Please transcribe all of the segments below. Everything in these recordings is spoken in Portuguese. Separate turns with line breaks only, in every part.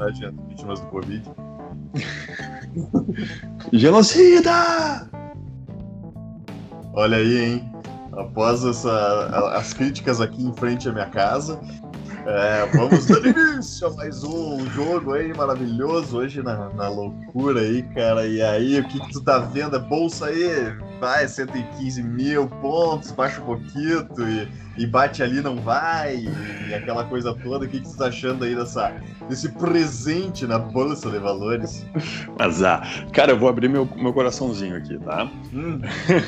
personagens vítimas do Covid.
Genocida!
Olha aí, hein? Após essa, as críticas aqui em frente à minha casa, é, vamos dar início a mais um jogo aí maravilhoso hoje na, na loucura aí, cara. E aí, o que, que tu tá vendo? É bolsa aí, vai, 115 mil pontos, baixa um pouquinho e, e bate ali, não vai, e, e aquela coisa toda. O que, que tu tá achando aí dessa, desse presente na bolsa de valores?
Mas, ah, cara, eu vou abrir meu, meu coraçãozinho aqui, tá?
Hum,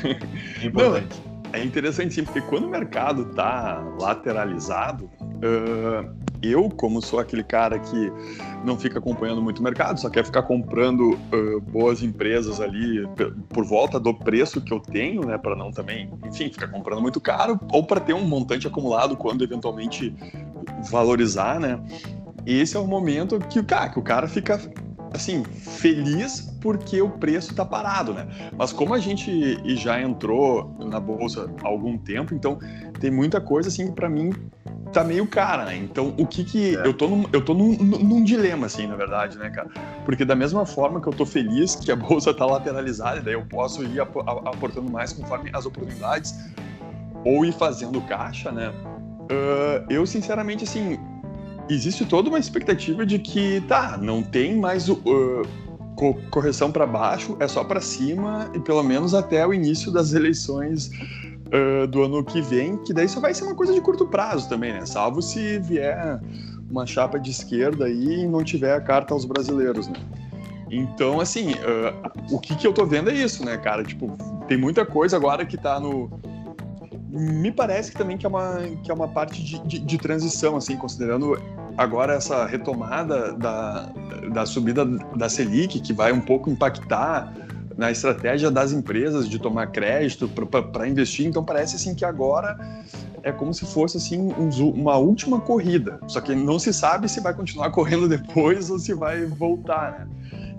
importante.
Não, é interessante sim, porque quando o mercado tá lateralizado, uh, eu, como sou aquele cara que não fica acompanhando muito o mercado, só quer ficar comprando uh, boas empresas ali por volta do preço que eu tenho, né, para não também, enfim, ficar comprando muito caro, ou para ter um montante acumulado quando eventualmente valorizar, né? Esse é o momento que, cara, que o cara fica assim, feliz porque o preço está parado, né? Mas como a gente já entrou na bolsa há algum tempo, então tem muita coisa assim para mim tá meio cara, né? Então, o que que é. eu tô num, eu tô num, num, dilema assim, na verdade, né, cara? Porque da mesma forma que eu tô feliz que a bolsa tá lateralizada, daí eu posso ir aportando mais conforme as oportunidades ou ir fazendo caixa, né? Uh, eu sinceramente assim, existe toda uma expectativa de que, tá, não tem mais uh, correção para baixo, é só para cima e pelo menos até o início das eleições uh, do ano que vem, que daí só vai ser uma coisa de curto prazo também, né? Salvo se vier uma chapa de esquerda e não tiver a carta aos brasileiros, né? Então, assim, uh, o que, que eu tô vendo é isso, né, cara? Tipo, tem muita coisa agora que tá no, me parece que também que é uma, que é uma parte de, de, de, transição, assim, considerando agora essa retomada da, da subida da Selic, que vai um pouco impactar na estratégia das empresas de tomar crédito para investir. Então parece assim que agora é como se fosse assim um, uma última corrida. Só que não se sabe se vai continuar correndo depois ou se vai voltar, né?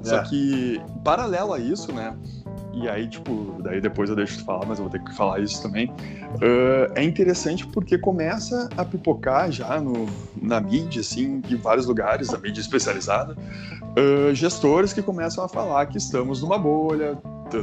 É. Só que paralelo a isso, né? E aí, tipo, daí depois eu deixo de falar, mas eu vou ter que falar isso também. Uh, é interessante porque começa a pipocar já no, na mídia, assim, em vários lugares, na mídia especializada, uh, gestores que começam a falar que estamos numa bolha,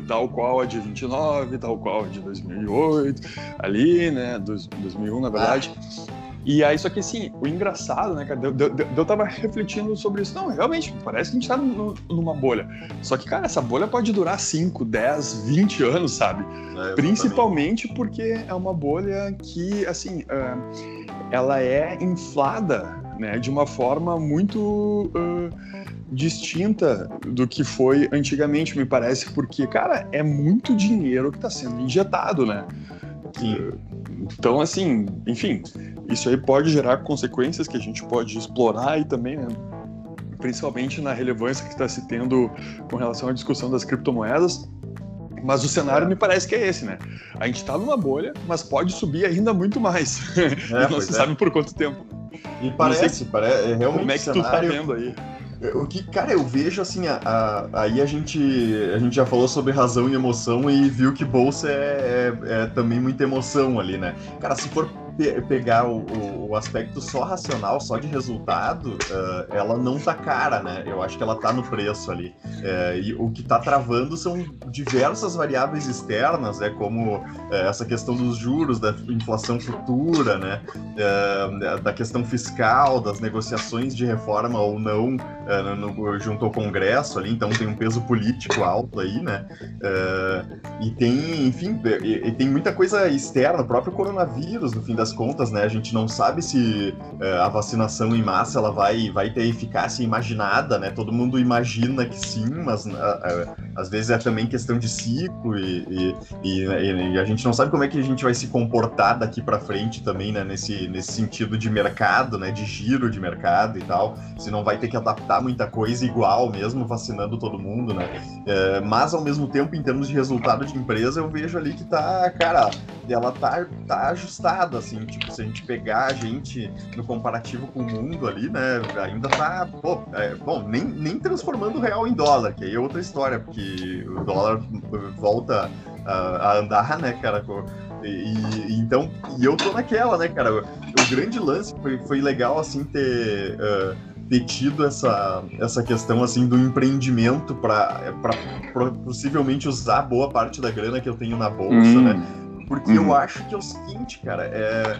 tal qual a de 29, tal qual a de 2008, ali, né, 2001, na verdade. Ah. E aí, só que assim, o engraçado, né, cara, eu, eu, eu tava refletindo sobre isso. Não, realmente, parece que a gente tá no, numa bolha. Só que, cara, essa bolha pode durar 5, 10, 20 anos, sabe? É, Principalmente porque é uma bolha que, assim, uh, ela é inflada, né, de uma forma muito. Uh, distinta do que foi antigamente, me parece, porque, cara, é muito dinheiro que está sendo injetado, né? Sim. Então, assim, enfim, isso aí pode gerar consequências que a gente pode explorar e também, né, principalmente na relevância que está se tendo com relação à discussão das criptomoedas. Mas o cenário me parece que é esse, né? A gente está numa bolha, mas pode subir ainda muito mais. É, não se é. sabe por quanto tempo.
E parece, parece é realmente.
Como é que cenário... tu tá vendo aí?
O que, cara, eu vejo assim, a, a, aí a gente, a gente já falou sobre razão e emoção e viu que bolsa é, é, é também muita emoção ali, né? Cara, se for pe pegar o, o, aspecto só racional, só de resultado, uh, ela não tá cara, né? Eu acho que ela tá no preço ali. Uh, e o que tá travando são diversas variáveis externas, né? Como uh, essa questão dos juros, da inflação futura, né? da questão fiscal, das negociações de reforma ou não no, junto ao Congresso ali, então tem um peso político alto aí, né? e tem, enfim, e, e tem muita coisa externa, o próprio coronavírus, no fim das contas, né? A gente não sabe se uh, a vacinação em massa ela vai, vai ter eficácia imaginada, né? Todo mundo imagina que sim, mas uh, uh, às vezes é também questão de ciclo e, e, e, e, a gente não sabe como é que a gente vai se comportar daqui para frente também, né? Nesse, nesse sentido de mercado, né? De giro de mercado e tal. Se não vai ter que adaptar muita coisa igual mesmo, vacinando todo mundo, né? mas ao mesmo tempo, em termos de resultado de empresa, eu vejo ali que tá, cara, ela tá, tá ajustada, assim, assim, tipo, se a gente pegar a gente no comparativo com o mundo ali, né, ainda tá, pô, é, bom, nem, nem transformando o real em dólar, que aí é outra história, porque o dólar volta a, a andar, né, cara, e, e, então, e eu tô naquela, né, cara, o, o grande lance foi, foi legal, assim, ter... Uh, ter tido essa, essa questão assim do empreendimento para possivelmente usar boa parte da grana que eu tenho na bolsa, hum. né? Porque eu uhum. acho que é o seguinte, cara, é,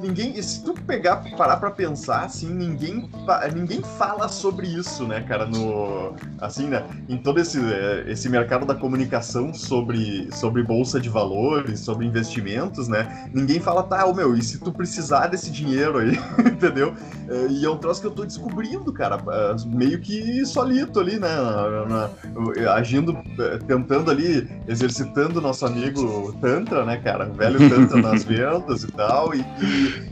ninguém, se tu pegar, parar para pensar, assim, ninguém, ninguém fala sobre isso, né, cara, no, assim, né, em todo esse, é, esse mercado da comunicação sobre, sobre bolsa de valores, sobre investimentos, né, ninguém fala, tá, ô, meu, e se tu precisar desse dinheiro aí, entendeu? É, e é um troço que eu tô descobrindo, cara, meio que solito ali, né, na, na, agindo, tentando ali, exercitando nosso amigo Tantra, né, cara? O velho Tantra nas e tal. E,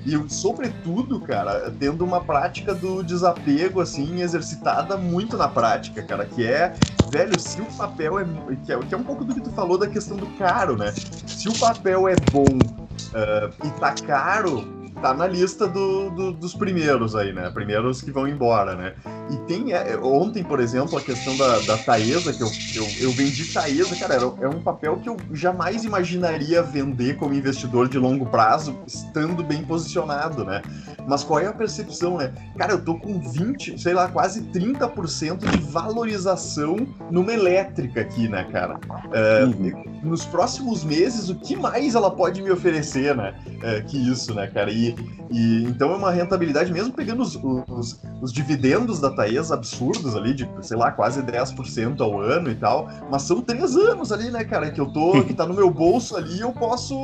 e, e, sobretudo, cara, tendo uma prática do desapego, assim, exercitada muito na prática, cara. Que é, velho, se o papel é. Que é, que é um pouco do que tu falou da questão do caro, né? Se o papel é bom uh, e tá caro tá na lista do, do, dos primeiros aí, né? Primeiros que vão embora, né? E tem. É, ontem, por exemplo, a questão da, da Taesa, que eu, eu, eu vendi Taesa, cara, era, é um papel que eu jamais imaginaria vender como investidor de longo prazo, estando bem posicionado, né? Mas qual é a percepção, né? Cara, eu tô com 20, sei lá, quase 30% de valorização numa elétrica aqui, né, cara? É, uhum. Nos próximos meses, o que mais ela pode me oferecer, né? É, que isso, né, cara? E, e então é uma rentabilidade, mesmo pegando os, os, os dividendos da Taesa absurdos ali, de, sei lá, quase 10% ao ano e tal, mas são três anos ali, né, cara, que eu tô, que tá no meu bolso ali, eu posso,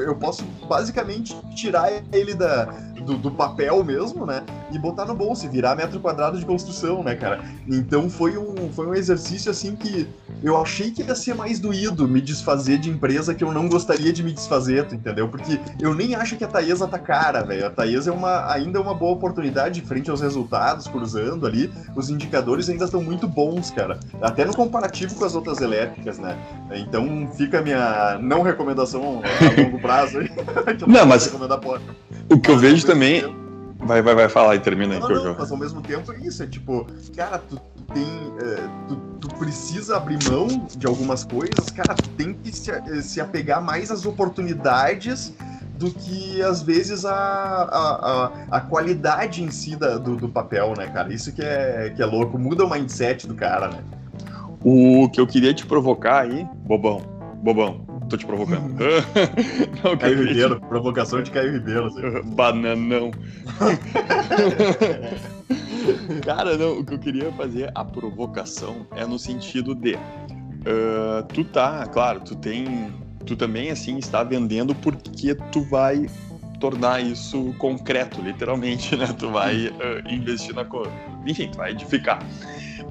eu posso basicamente tirar ele da, do, do papel mesmo, né, e botar no bolso e virar metro quadrado de construção, né, cara. Então foi um, foi um exercício, assim, que eu achei que ia ser mais doído me desfazer de empresa que eu não gostaria de me desfazer, tu entendeu? Porque eu nem acho que a Taesa tá cara, velho. A Taesa é uma, ainda é uma boa oportunidade frente aos resultados, cruzando ali. Os indicadores ainda estão muito bons, cara. Até no comparativo com as outras elétricas, né? Então fica a minha não recomendação a longo prazo.
não, mas o que eu vejo também... Tempo, Vai, vai, vai, falar e termina aí.
Não, não, mas ao mesmo tempo é isso, é tipo, cara, tu, tu tem. É, tu, tu, precisa abrir mão de algumas coisas, cara, tu tem que se, se apegar mais às oportunidades do que às vezes a, a, a, a qualidade em si da, do, do papel, né, cara? Isso que é, que é louco, muda o mindset do cara, né?
O que eu queria te provocar aí, bobão, bobão, tô te provocando.
não, Caio Ribeiro, provocação de Caio Ribeiro. Assim.
Bananão. Cara, não, o que eu queria fazer, a provocação, é no sentido de. Uh, tu tá, claro, tu tem. Tu também, assim, está vendendo porque tu vai tornar isso concreto, literalmente, né? Tu vai uh, investir na coisa. Enfim, tu vai edificar.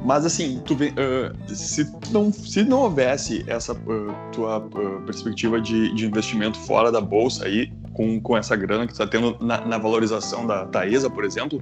Mas assim, tu uh, se, não, se não houvesse essa uh, tua perspectiva de, de investimento fora da bolsa aí, com, com essa grana que tu está tendo na, na valorização da Taesa, por exemplo,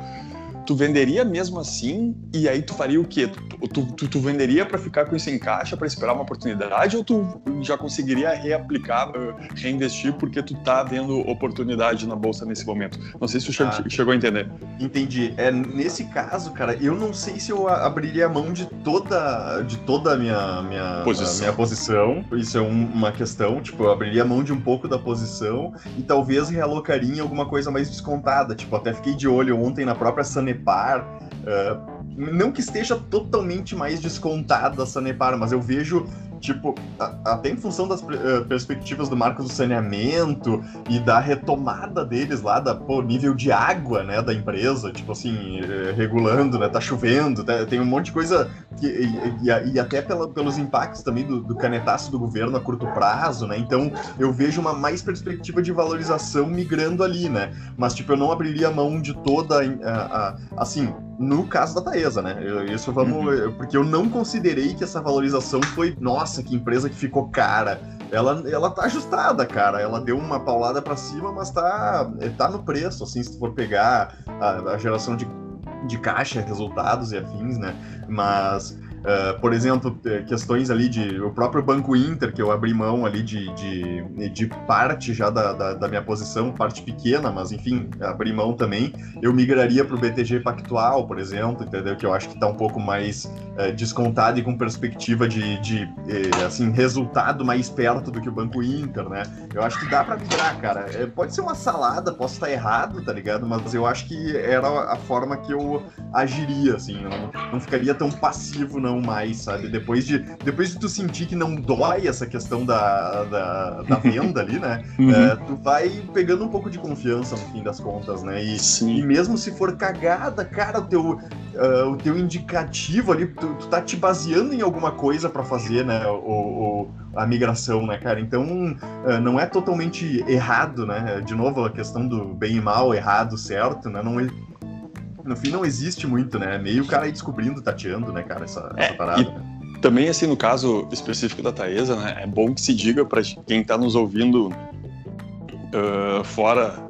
tu venderia mesmo assim e aí tu faria o quê? Tu, tu, tu, tu venderia para ficar com isso em caixa, para esperar uma oportunidade ou tu já conseguiria reaplicar, uh, reinvestir porque tu tá vendo oportunidade na bolsa nesse momento? Não sei se tu ah, chegou a entender.
Entendi. É, nesse caso, cara, eu não sei se eu abriria a mão de toda, de toda a minha, minha, posição. minha posição. Isso é um, uma questão. Tipo, eu abriria a mão de um pouco da posição e talvez realocaria em alguma coisa mais descontada. Tipo, até fiquei de olho ontem na própria Sunny Sanepar. Uh, não que esteja totalmente mais descontada a Sanepar, mas eu vejo tipo, até em função das uh, perspectivas do marco do saneamento e da retomada deles lá, da pô, nível de água, né, da empresa, tipo assim, uh, regulando, né, tá chovendo, tá, tem um monte de coisa que, e, e, e até pela, pelos impactos também do, do, canetaço do governo a curto prazo, né, então eu vejo uma mais perspectiva de valorização migrando ali, né, mas tipo, eu não abriria mão de toda, a, a, assim, no caso da Taesa, né, eu, isso vamos, uhum. porque eu não considerei que essa valorização foi, nossa, que empresa que ficou cara. Ela, ela tá ajustada, cara. Ela deu uma paulada para cima, mas tá, tá no preço, assim, se for pegar a, a geração de, de caixa, resultados e afins, né? Mas Uh, por exemplo, questões ali de o próprio Banco Inter, que eu abri mão ali de, de, de parte já da, da, da, minha posição, parte pequena, mas enfim, abri mão também. Eu migraria para o BTG Pactual, por exemplo, entendeu? Que eu acho que está um pouco mais uh, descontado e com perspectiva de, de uh, assim, resultado mais perto do que o Banco Inter, né? Eu acho que dá para migrar, cara. É, pode ser uma salada, posso estar errado, tá ligado? Mas eu acho que era a forma que eu agiria, assim, não, não ficaria tão passivo, não mais, sabe? Depois de, depois de tu sentir que não dói essa questão da, da, da venda ali, né? Uhum. É, tu vai pegando um pouco de confiança no fim das contas, né? E, e mesmo se for cagada, cara, o teu, uh, o teu indicativo ali, tu, tu tá te baseando em alguma coisa para fazer, né? O, o, a migração, né, cara? Então, uh, não é totalmente errado, né? De novo, a questão do bem e mal, errado, certo, né? Não, no fim não existe muito, né? Meio o cara aí descobrindo, tateando, né, cara, essa, é, essa parada. E... Né?
Também, assim, no caso específico da Taesa, né, é bom que se diga para quem está nos ouvindo uh, fora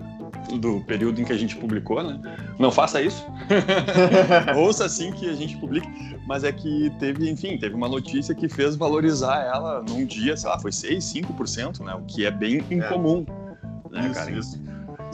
do período em que a gente publicou, né? Não faça isso. Ouça assim que a gente publique. Mas é que teve, enfim, teve uma notícia que fez valorizar ela num dia, sei lá, foi 6, 5%, né? O que é bem é. incomum. É. Né,
isso, cara? isso.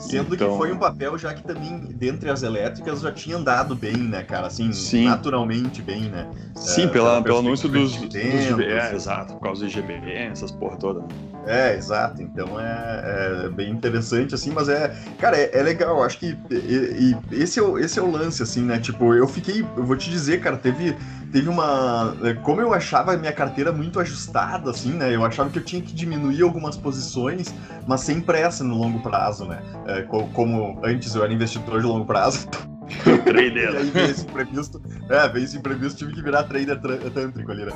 Sendo então... que foi um papel já que também, dentre as elétricas, já tinha andado bem, né, cara? Assim, Sim. naturalmente bem, né?
Sim, é, pela, pelo anúncio dos, dos GBE, é, exato, por causa do GBE, essas porra toda. Né?
É, exato. Então é, é, bem interessante, assim, mas é. Cara, é, é legal. Acho que e, e esse, é o, esse é o lance, assim, né? Tipo, eu fiquei. Eu vou te dizer, cara, teve teve uma. É, como eu achava a minha carteira muito ajustada, assim, né? Eu achava que eu tinha que diminuir algumas posições, mas sem pressa no longo prazo, né? É, como antes eu era investidor de longo prazo. trader. e aí veio esse imprevisto. É, veio esse imprevisto, tive que virar trader tântrico ali, né?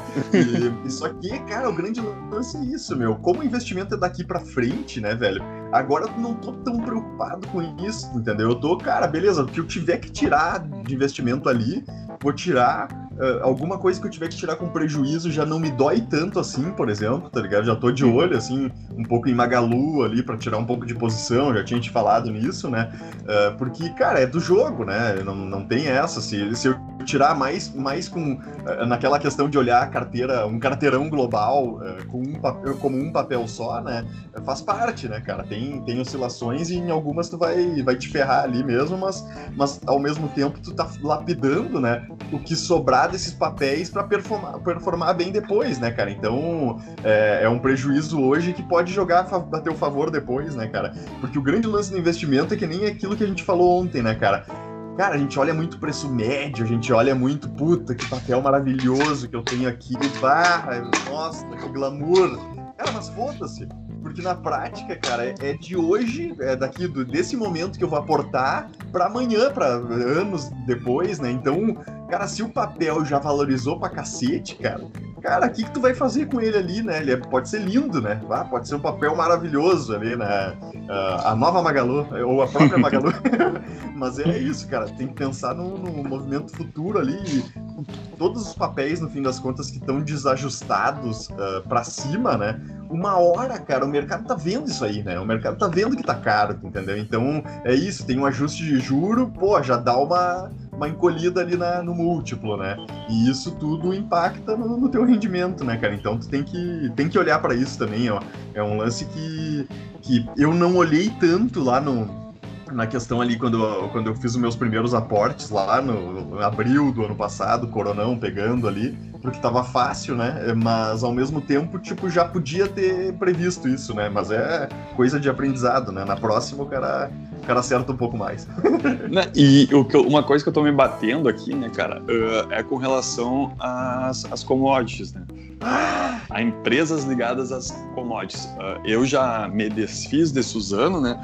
E, só que, cara, o grande lance é isso, meu. Como o investimento é daqui pra frente, né, velho? Agora eu não tô tão preocupado com isso, entendeu? Eu tô, cara, beleza, o que eu tiver que tirar de investimento ali, vou tirar uh, alguma coisa que eu tiver que tirar com prejuízo já não me dói tanto assim, por exemplo, tá ligado? Já tô de olho, assim, um pouco em Magalu ali para tirar um pouco de posição, já tinha te falado nisso, né? Uh, porque, cara, é do jogo, né? Não, não tem essa. Se, se eu tirar mais, mais com uh, naquela questão de olhar a carteira, um carteirão global com um papel, como um papel só, né? Faz parte, né, cara? Tem, tem oscilações e em algumas tu vai, vai te ferrar ali mesmo, mas, mas ao mesmo tempo tu tá lapidando, né? O que sobrar desses papéis para performar, performar bem depois, né, cara? Então é, é, um prejuízo hoje que pode jogar a teu favor depois, né, cara? Porque o grande lance do investimento é que nem aquilo que a gente falou ontem, né, cara? Cara, a gente olha muito preço médio, a gente olha muito, puta, que papel maravilhoso que eu tenho aqui, barra, nossa, que glamour. Cara, mas foda-se. Porque na prática, cara, é de hoje, é daqui do, desse momento que eu vou aportar para amanhã, para anos depois, né? Então, cara, se o papel já valorizou pra cacete, cara, cara, o que, que tu vai fazer com ele ali, né? Ele é, pode ser lindo, né? Ah, pode ser um papel maravilhoso ali, né? Uh, a nova Magalu, ou a própria Magalu. Mas é isso, cara. Tem que pensar no, no movimento futuro ali. Todos os papéis, no fim das contas, que estão desajustados uh, para cima, né? uma hora, cara, o mercado tá vendo isso aí, né? O mercado tá vendo que tá caro, entendeu? Então é isso, tem um ajuste de juro, pô, já dá uma, uma encolhida ali na, no múltiplo, né? E isso tudo impacta no, no teu rendimento, né, cara? Então tu tem que, tem que olhar para isso também, ó. É um lance que, que eu não olhei tanto lá no na questão ali quando, quando eu fiz os meus primeiros aportes lá no, abril do ano passado, coronão pegando ali, porque tava fácil, né? Mas ao mesmo tempo, tipo, já podia ter previsto isso, né? Mas é coisa de aprendizado, né? Na próxima o cara, o cara acerta um pouco mais.
Né, e o que, uma coisa que eu tô me batendo aqui, né, cara, uh, é com relação às, às commodities, né? a empresas ligadas às commodities. Uh, eu já me desfiz de Suzano, né?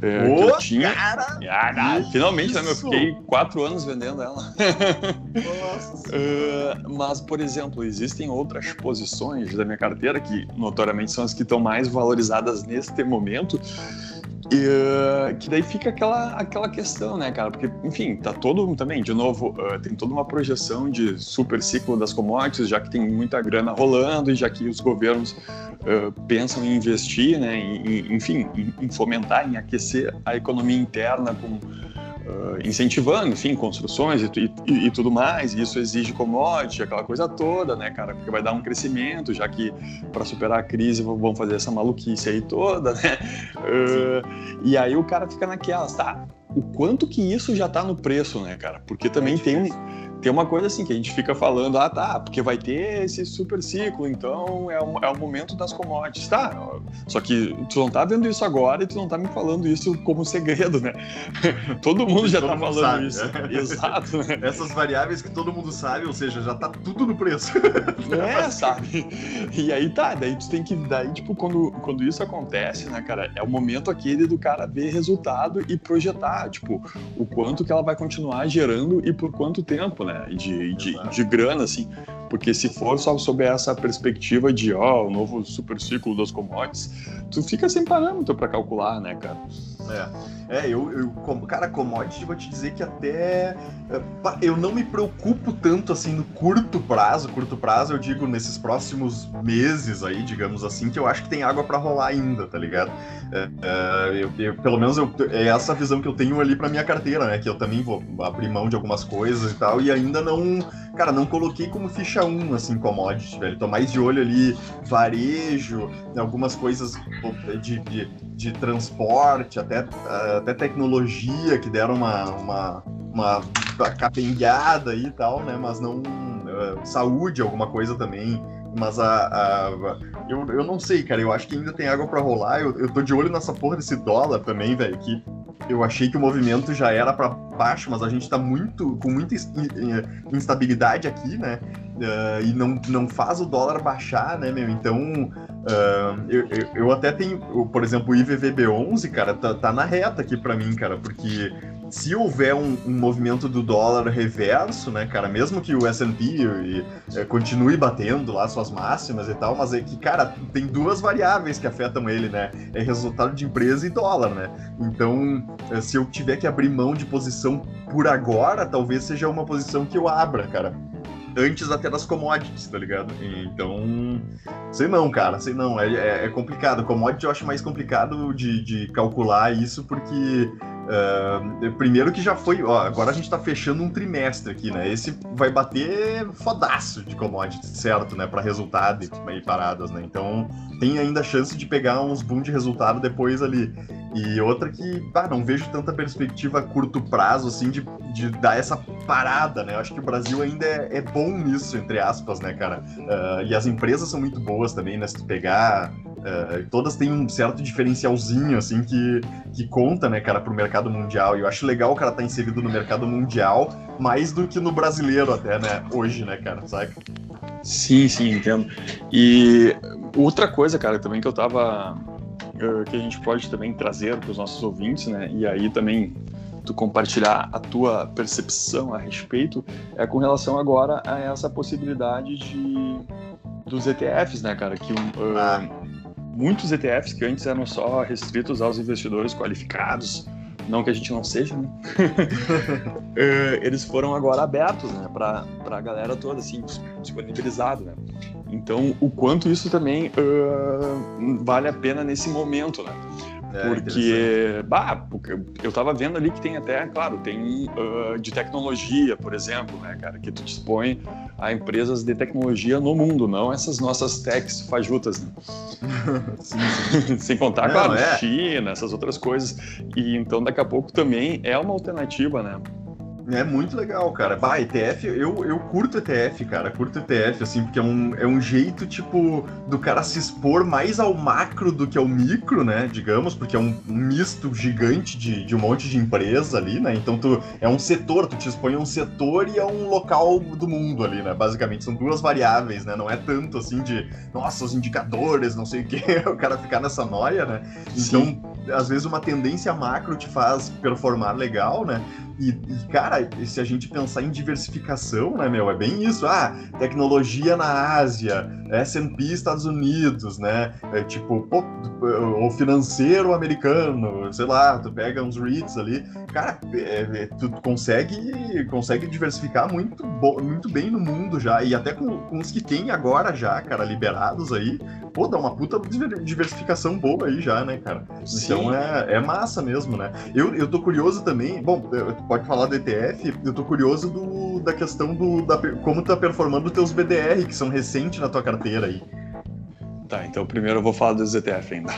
É, Ô, eu tinha. Cara,
ah, finalmente, né, Eu fiquei quatro anos vendendo ela. Nossa. uh, mas, por exemplo, existem outras posições da minha carteira que, notoriamente, são as que estão mais valorizadas neste momento e, uh, que daí fica aquela, aquela questão, né, cara? Porque, enfim, tá todo também, de novo, uh, tem toda uma projeção de super ciclo das commodities, já que tem muita grana rolando e já que os governos uh, pensam em investir, né, em, enfim, em, em, fomentar, em aquecer a economia interna com uh, incentivando, enfim, construções e, e, e, tudo mais. E isso exige commodity, aquela coisa toda, né, cara? Porque vai dar um crescimento, já que para superar a crise vão fazer essa maluquice aí toda, né? Uh, e aí o cara fica naquelas, tá? O quanto que isso já tá no preço, né, cara? Porque também é tem um tem uma coisa assim que a gente fica falando, ah, tá, porque vai ter esse super ciclo, então é o, é o momento das commodities. Tá, só que tu não tá vendo isso agora e tu não tá me falando isso como segredo, né? todo mundo já todo tá mundo falando sabe, isso. Né? Exato. Né?
Essas variáveis que todo mundo sabe, ou seja, já tá tudo no preço.
é, sabe? E aí tá, daí tu tem que, daí tipo, quando, quando isso acontece, né, cara, é o momento aquele do cara ver resultado e projetar, tipo, o quanto que ela vai continuar gerando e por quanto tempo, né? Né? De, de, de, grana, assim. Porque se for só sob essa perspectiva de, ó, o novo super ciclo das commodities, tu fica sem parâmetro para calcular, né, cara?
É, é eu, eu, cara, commodity, vou te dizer que até é, eu não me preocupo tanto assim no curto prazo. Curto prazo, eu digo nesses próximos meses aí, digamos assim, que eu acho que tem água para rolar ainda, tá ligado? É, é, eu, eu, pelo menos eu, é essa visão que eu tenho ali para minha carteira, né? Que eu também vou abrir mão de algumas coisas e tal, e ainda não, cara, não coloquei como ficha 1, assim, commodity, velho. Tô mais de olho ali, varejo, algumas coisas de, de, de transporte, até até, até tecnologia que deram uma, uma, uma capengada e tal, né? Mas não. Uh, saúde, alguma coisa também. Mas a. a eu, eu não sei, cara. Eu acho que ainda tem água para rolar. Eu, eu tô de olho nessa porra desse dólar também, velho. Que eu achei que o movimento já era para baixo, mas a gente tá muito com muita instabilidade aqui, né? Uh, e não, não faz o dólar baixar, né, meu? Então, uh, eu, eu, eu, até tenho, por exemplo, o IVVB11, cara, tá, tá na reta aqui para mim, cara, porque se houver um, um, movimento do dólar reverso, né, cara, mesmo que o S&P eh, continue batendo lá suas máximas e tal, mas é que, cara, tem duas variáveis que afetam ele, né? É resultado de empresa e dólar, né? Então, eh, se eu tiver que abrir mão de posição por agora, talvez seja uma posição que eu abra, cara antes até das commodities, tá ligado? Então, sei não, cara, sei não, é, é, é complicado. Commodity eu acho mais complicado de, de calcular isso, porque Uh, primeiro que já foi, ó, agora a gente tá fechando um trimestre aqui, né? Esse vai bater fodaço de commodities, certo, né? Para resultado e, paradas, né? Então tem ainda chance de pegar uns boom de resultado depois ali. E outra que, ah, não vejo tanta perspectiva a curto prazo, assim, de, de dar essa parada, né? Eu acho que o Brasil ainda é, é bom nisso, entre aspas, né, cara? Uh, e as empresas são muito boas também, né? Se tu pegar Uh, todas têm um certo diferencialzinho, assim, que, que conta, né, cara, pro mercado mundial. E eu acho legal o cara estar tá inserido no mercado mundial, mais do que no brasileiro até, né, hoje, né, cara, sabe?
Sim, sim, entendo. E outra coisa, cara, também que eu tava... Uh, que a gente pode também trazer para os nossos ouvintes, né, e aí também tu compartilhar a tua percepção a respeito, é com relação agora a essa possibilidade de dos ETFs, né, cara, que uh, ah muitos ETFs que antes eram só restritos aos investidores qualificados, não que a gente não seja, né? Eh, eles foram agora abertos, né, para a galera toda, assim, disponibilizado, né? Então, o quanto isso também uh, vale a pena nesse momento, né? É, porque, bah, eu tava vendo ali que tem até, claro, tem uh, de tecnologia, por exemplo, né, cara, que tu dispõe a empresas de tecnologia no mundo, não essas nossas techs fajutas, né? sim, sim. Sem contar, não, claro, é. China, essas outras coisas. E então daqui a pouco também é uma alternativa, né?
É muito legal, cara. Bah, ETF, eu, eu curto ETF, cara. Curto ETF, assim, porque é um, é um jeito, tipo, do cara se expor mais ao macro do que ao micro, né? Digamos, porque é um, misto gigante de, de um monte de empresa ali, né? Então tu é um setor, tu te expõe a um setor e a um local do mundo ali, né? Basicamente, são duas variáveis, né? Não é tanto assim de, nossa, os indicadores, não sei o que, o cara ficar nessa noia, né? Então, Sim. Às vezes uma tendência macro te faz performar legal, né? E, e, cara, se a gente pensar em diversificação, né, meu, é bem isso. Ah, tecnologia na Ásia, S&P Estados Unidos, né? É tipo, pô, o financeiro americano, sei lá, tu pega uns REITs ali. Cara, é, é, tu consegue, consegue diversificar muito, muito bem no mundo já. E até com, com os que tem agora já, cara, liberados aí, pô, dá uma puta diversificação boa aí já, né, cara?
Sim,
Então é, é massa mesmo, né? Eu, eu tô curioso também, bom, pode falar do ETF, eu tô curioso do, da questão do da, como tá performando os teus BDR, que são recentes na tua carteira aí.
Tá, então primeiro eu vou falar dos ETF ainda.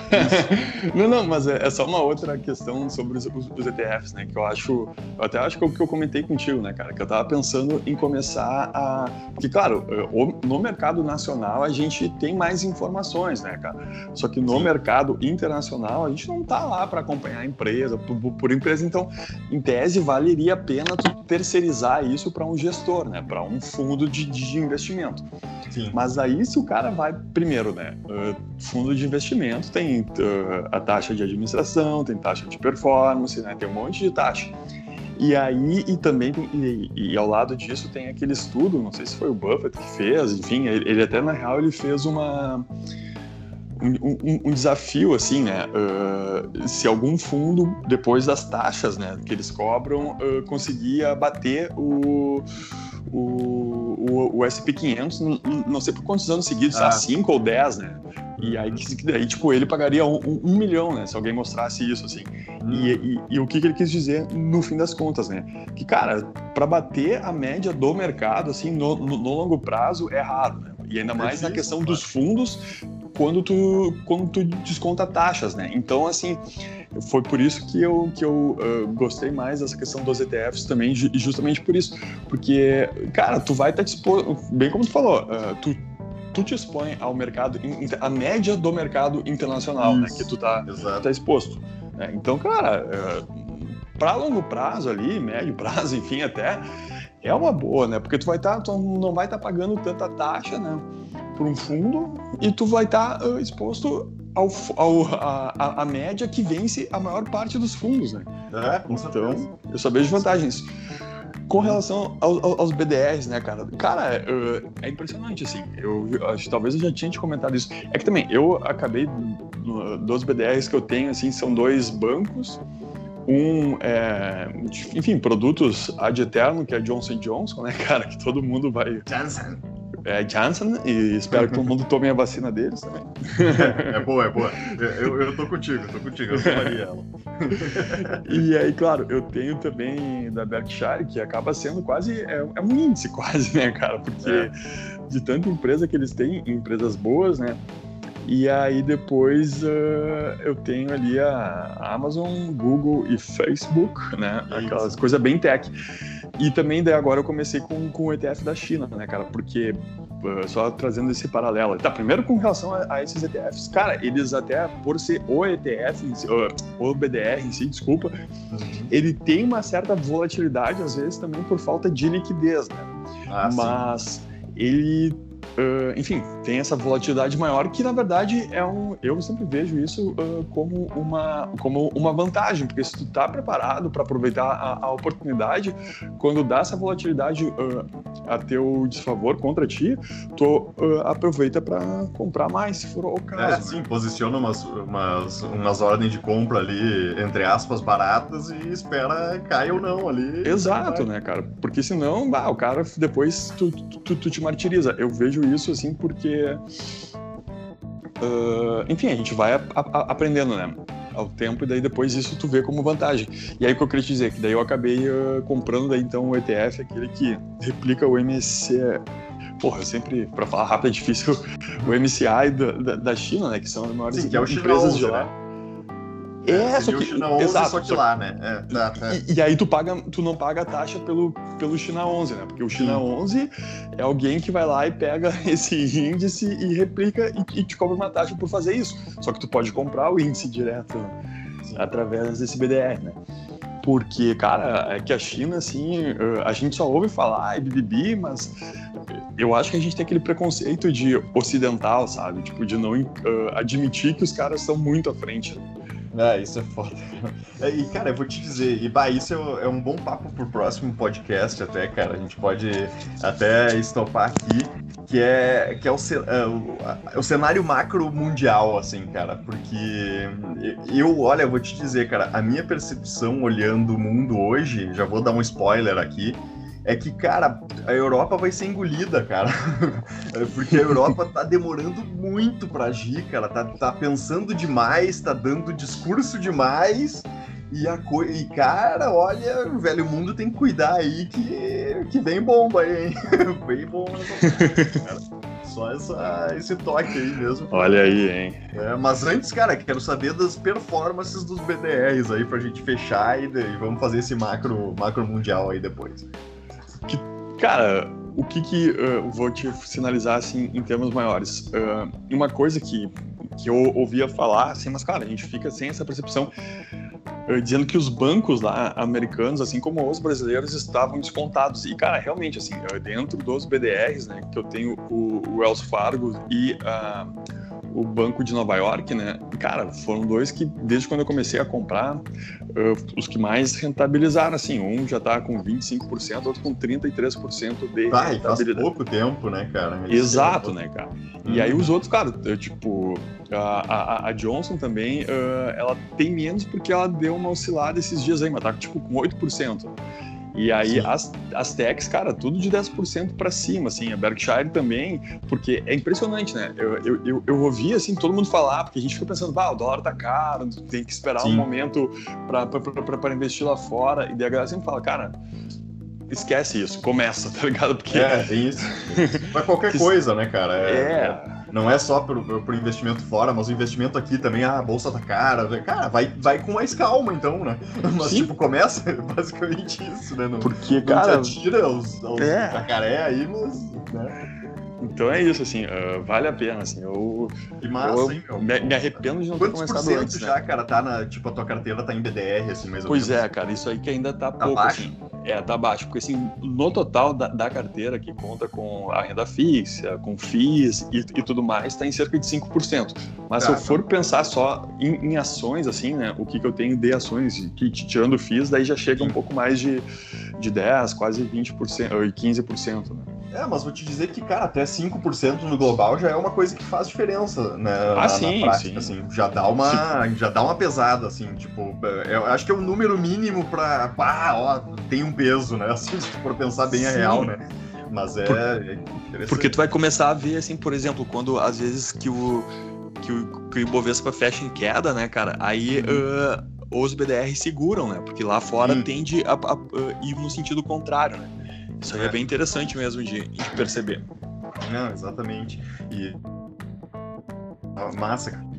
não, não, mas é, é, só uma outra questão sobre os, os, os, ETFs, né? Que eu acho, eu até acho que é o que eu comentei contigo, né, cara? Que eu tava pensando em começar a. Porque, claro, no mercado nacional a gente tem mais informações, né, cara? Só que no Sim. mercado internacional a gente não tá lá para acompanhar a empresa, por, por, empresa. Então, em tese, valeria a pena tu terceirizar isso para um gestor, né? Para um fundo de, de investimento. Sim. Mas aí, se o cara vai, primeiro, né? Uh, fundo de investimento tem uh, a taxa de administração, tem taxa de performance, né? Tem um monte de taxa. E aí, e também, e, e, ao lado disso tem aquele estudo, não sei se foi o Buffett que fez, enfim, ele, ele até na real ele fez uma um, um, um desafio assim, né? Uh, se algum fundo depois das taxas, né, que eles cobram, conseguia bater o o, o, o SP500, não, sei por quantos anos seguidos, ah. 5 ou 10, né? E aí, aí, tipo, ele pagaria um, um, um, milhão, né? Se alguém mostrasse isso, assim. Hum. E, e, e, o que, que ele quis dizer no fim das contas, né? Que, cara, para bater a média do mercado, assim, no, no, no longo prazo, é raro, né? E ainda mais na questão dos fundos, quando tu, quando tu desconta taxas, né? Então, assim, foi por isso que eu, que eu uh, gostei mais dessa questão dos ETFs também, justamente por isso. Porque, cara, tu vai estar tá disposto, bem como tu falou, uh, tu, tu te expõe ao mercado, a média do mercado internacional, né? Que tu tá, tá exposto. Né? Então, cara, uh, para longo prazo ali, médio prazo, enfim, até é uma boa, né? Porque tu vai estar, tá, tu não vai estar tá pagando tanta taxa, né? Por um fundo e tu vai estar tá, uh, exposto ao, ao a, a, média que vence a maior parte dos fundos, né?
É, com
então, eu só vejo vantagens. Com relação aos, aos BDRs, né, cara? Cara, é, é impressionante, assim. Eu, acho talvez eu já tinha te comentado isso. É que também, eu acabei, dos BDRs que eu tenho, assim, são dois bancos um, é, enfim, produtos ad eterno, que é Johnson Johnson, né, cara, que todo mundo vai...
Johnson.
É Johnson, e espero que todo mundo tome a vacina deles também.
É, boa, é boa. Eu, eu tô contigo, tô contigo, eu tomaria ela.
E aí, claro, eu tenho também da Berkshire, que acaba sendo quase, é, é um índice quase, né, cara, porque é. de tanta empresa que eles têm, empresas boas, né, e aí depois uh, eu tenho ali a Amazon, Google e Facebook, né? Aquelas coisas bem tech. E também daí agora eu comecei com, com o ETF da China, né, cara? Porque só trazendo esse paralelo. Tá, primeiro com relação a, a, esses ETFs. Cara, eles até, por ser o ETF, o BDR em si, desculpa, uhum. ele tem uma certa volatilidade, às vezes, também por falta de liquidez, né? Ah, Mas sim. ele Uh, enfim, tem essa volatilidade maior que, na verdade, é um. Eu sempre vejo isso uh, como, uma, como uma vantagem, porque se tu tá preparado para aproveitar a, a, oportunidade, quando dá essa volatilidade uh, a teu desfavor contra ti, tu aproveita para comprar mais, se for o caso. É,
né? sim, posiciona umas, umas, umas ordens de compra ali, entre aspas, baratas e espera cair ou não ali.
Exato, né, cara? Porque senão, bah, o cara depois tu, tu, tu, tu te martiriza. Eu vejo isso assim porque. Uh, enfim, a gente vai a, a, aprendendo, né? Ao tempo, e daí depois isso tu vê como vantagem. E aí o que eu queria te dizer, que daí eu acabei uh, comprando daí então o ETF, aquele que replica o MC. Porra, eu sempre, pra falar rápido é difícil, o MCI da, da, da China, né? Que são as maiores Sim,
que é o
empresas
de lá. Né?
É, só que.
China 11, exato, só que lá, né? É, tá,
tá. E, e, aí tu paga, tu não paga a taxa pelo, pelo China 11, né? Porque o China Sim. 11 é alguém que vai lá e pega esse índice e replica e, e, te cobra uma taxa por fazer isso. Só que tu pode comprar o índice direto Sim. através desse BDR, né? Porque, cara, é que a China, assim, a gente só ouve falar BBB, mas eu acho que a gente tem aquele preconceito de ocidental, sabe? Tipo, de não uh, admitir que os caras estão muito à frente. Né?
É, isso é foda. E, cara, eu vou te dizer, e bah, isso é, é, um bom papo pro próximo podcast até, cara. A gente pode até estopar aqui, que é, que é, é o, é o cenário macro mundial, assim, cara. Porque eu, olha, eu vou te dizer, cara, a minha percepção olhando o mundo hoje, já vou dar um spoiler aqui, é que, cara, a Europa vai ser engolida, cara. Porque a Europa tá demorando muito pra agir, cara. Tá, tá pensando demais, tá dando discurso demais. E, a co... e, cara, olha, velho, o mundo tem que cuidar aí que, que vem bomba aí, hein? vem bomba. Cara. Só essa, esse toque aí mesmo.
Olha aí, hein?
É, mas antes, cara, quero saber das performances dos BDRs aí pra gente fechar e, e vamos fazer esse macro, macro mundial aí depois.
Que, cara, o que que uh, vou te sinalizar assim em termos maiores? Uh, uma coisa que, que eu ouvia falar, assim, mas cara, a gente fica sem essa percepção uh, dizendo que os bancos lá americanos, assim como os brasileiros, estavam descontados. E cara, realmente assim, dentro dos BDRs, né, que eu tenho o, o Wells Fargo e a o Banco de Nova York, né? Cara, foram dois que, desde quando eu comecei a comprar, uh, os que mais rentabilizaram, assim. Um já tá com 25%, outro com 33% de
Vai, rentabilidade. faz pouco tempo, né, cara?
Exato, né, cara? E aí os outros, cara, eu, tipo, a, a, a, Johnson também, uh, ela tem menos porque ela deu uma oscilada esses dias aí, mas tá, tipo, com 8%. E aí as, as techs, cara, tudo de 10% para cima, assim, a Berkshire também, porque é impressionante, né? Eu, eu, eu, eu, ouvi, assim, todo mundo falar, porque a gente fica pensando, bah, o dólar tá caro, tem que esperar Sim. um momento para investir lá fora, e daí a galera sempre fala, cara, esquece isso, começa, tá ligado?
Porque... É, isso. Pra qualquer coisa, né, cara?
É... é
não é só pro, pro investimento fora, mas o investimento aqui também, ah, a bolsa tá cara. Cara, vai, vai com mais calma, então, né? Mas, Sim. tipo, começa basicamente isso, né? Não,
Porque, não cara.
tira os, os é. jacaré aí, mas. Né?
Então é isso, assim, uh, vale a pena, assim, eu...
Que massa,
eu
hein,
meu? Me, me, arrependo de não
Quantos
ter começado antes,
já, né? cara, tá na, tipo, a tua carteira tá em BDR, assim, mais ou
Pois é, cara, isso aí que ainda tá, tá pouco, baixo? assim. É, tá baixo, porque, assim, no total da, da, carteira, que conta com a renda fixa, com FIIs e, e tudo mais, tá em cerca de 5%. Mas tá, se eu tá. for pensar só em, em, ações, assim, né, o que que eu tenho de ações, que, tirando FIIs, daí já chega um pouco mais de, de 10, quase 20%, ou 15%, né?
É, mas vou te dizer que, cara, até 5% no global já é uma coisa que faz diferença, né?
Ah,
na,
sim,
na prática, sim. assim. Já dá uma, já dá uma pesada, assim, tipo, eu acho que é o um número mínimo pra, pá, ó, tem um peso, né? Assim, se for pensar bem sim. a real, né? Mas é, Por, é
Porque tu vai começar a ver, assim, por exemplo, quando às vezes que o, que o, que o Ibovespa fecha em queda, né, cara? Aí uh, os BDR seguram, né? Porque lá fora tende a, a, a, ir no sentido contrário, né? Isso aí é, é bem interessante mesmo de, de perceber.
Não, exatamente. E. Massa, cara.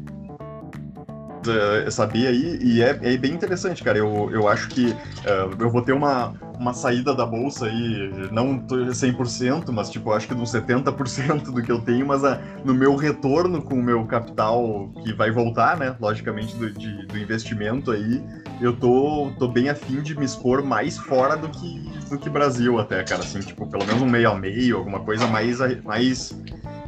Uh, sabia aí, e é, é, bem interessante, cara. Eu, eu acho que uh, eu vou ter uma, uma saída da bolsa aí, não 100%, mas tipo, acho que uns 70% do que eu tenho, mas uh, no meu retorno com o meu capital que vai voltar, né, logicamente, do, de, do investimento aí, eu tô, tô bem afim de me expor mais fora do que, do que Brasil até, cara, assim, tipo, pelo menos um meio a meio, alguma coisa mais, mais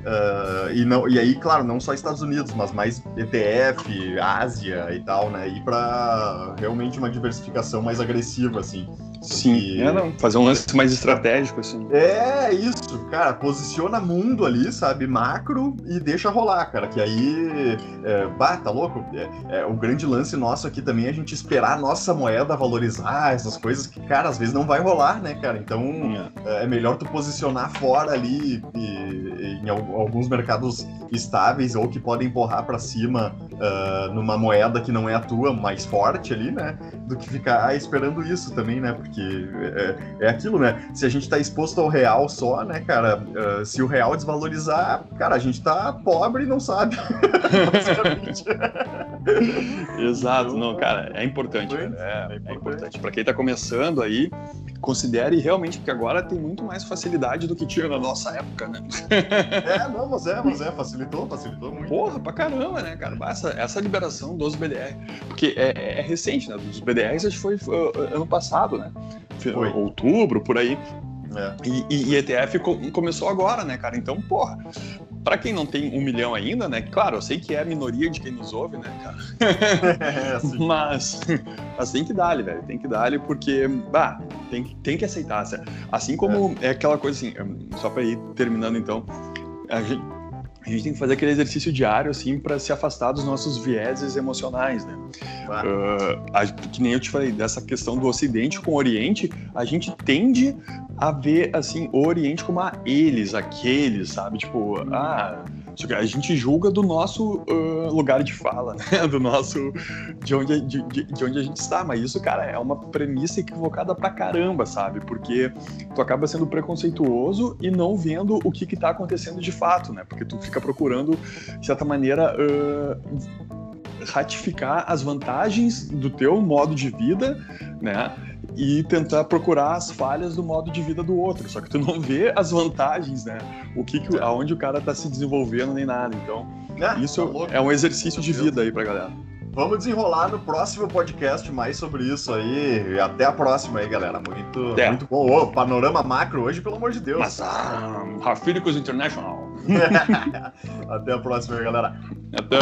Uh, e, não, e aí, claro, não só Estados Unidos, mas mais ETF, Ásia e tal, né? Ir para realmente uma diversificação mais agressiva, assim.
Sim, é, não, fazer um lance mais estratégico, assim.
É, isso, cara, posiciona mundo ali, sabe, macro e deixa rolar, cara, que aí, é, bah, tá louco? É, é, o grande lance nosso aqui também é a gente esperar a nossa moeda valorizar, essas coisas que, cara, às vezes não vai rolar, né, cara, então é, é melhor tu posicionar fora ali e, e, em alguns mercados estáveis ou que podem empurrar para cima uh, numa moeda que não é a tua, mais forte ali, né, do que ficar esperando isso também, né, porque é, é aquilo, né? Se a gente está exposto ao real só, né, cara? Uh, se o real desvalorizar, cara, a gente tá pobre e não sabe.
Exato, não, cara, é importante, cara, é, é, importante. É importante. Para quem está começando aí, considere realmente, porque agora tem muito mais facilidade do que tinha na nossa época, né?
é, não, mas é, mas é, facilitou, facilitou muito.
Porra, pra caramba, né, cara? Essa, essa liberação dos BDR, porque é, é recente, né? Dos BDRs, acho que foi uh, ano passado, né? Foi. Outubro, por aí. É. E, e, e, ETF começou agora, né, cara? Então, porra, para quem não tem um milhão ainda, né? Claro, eu sei que é a minoria de quem nos ouve, né, cara? É, assim. mas, mas tem que dar-lhe, velho. Tem que dar-lhe porque, bah, tem, tem que aceitar. Assim como é, é aquela coisa assim, só para ir terminando então, a gente, a gente tem que fazer aquele exercício diário, assim, para se afastar dos nossos vieses emocionais, né? Claro. Uh, a, que nem eu te falei, dessa questão do Ocidente com o Oriente, a gente tende a ver, assim, o Oriente como a eles, aqueles, sabe? Tipo, ah, a gente julga do nosso uh, lugar de fala, né? Do nosso. De onde, de, de, onde a gente está. Mas isso, cara, é uma premissa equivocada pra caramba, sabe? Porque tu acaba sendo preconceituoso e não vendo o que, que tá acontecendo de fato, né? Porque tu fica procurando, de certa maneira. Uh, ratificar as vantagens do teu modo de vida, né? E tentar procurar as falhas do modo de vida do outro. Só que tu não vê as vantagens, né? O que, que aonde o cara tá se desenvolvendo nem nada. Então, é, isso tá é um exercício de vida aí pra galera.
Vamos desenrolar no próximo podcast mais sobre isso aí. E até a próxima aí, galera. Muito, é. muito bom. Oh, panorama macro hoje, pelo amor de Deus.
Mas, ah, International.
até a próxima aí, galera.
Até.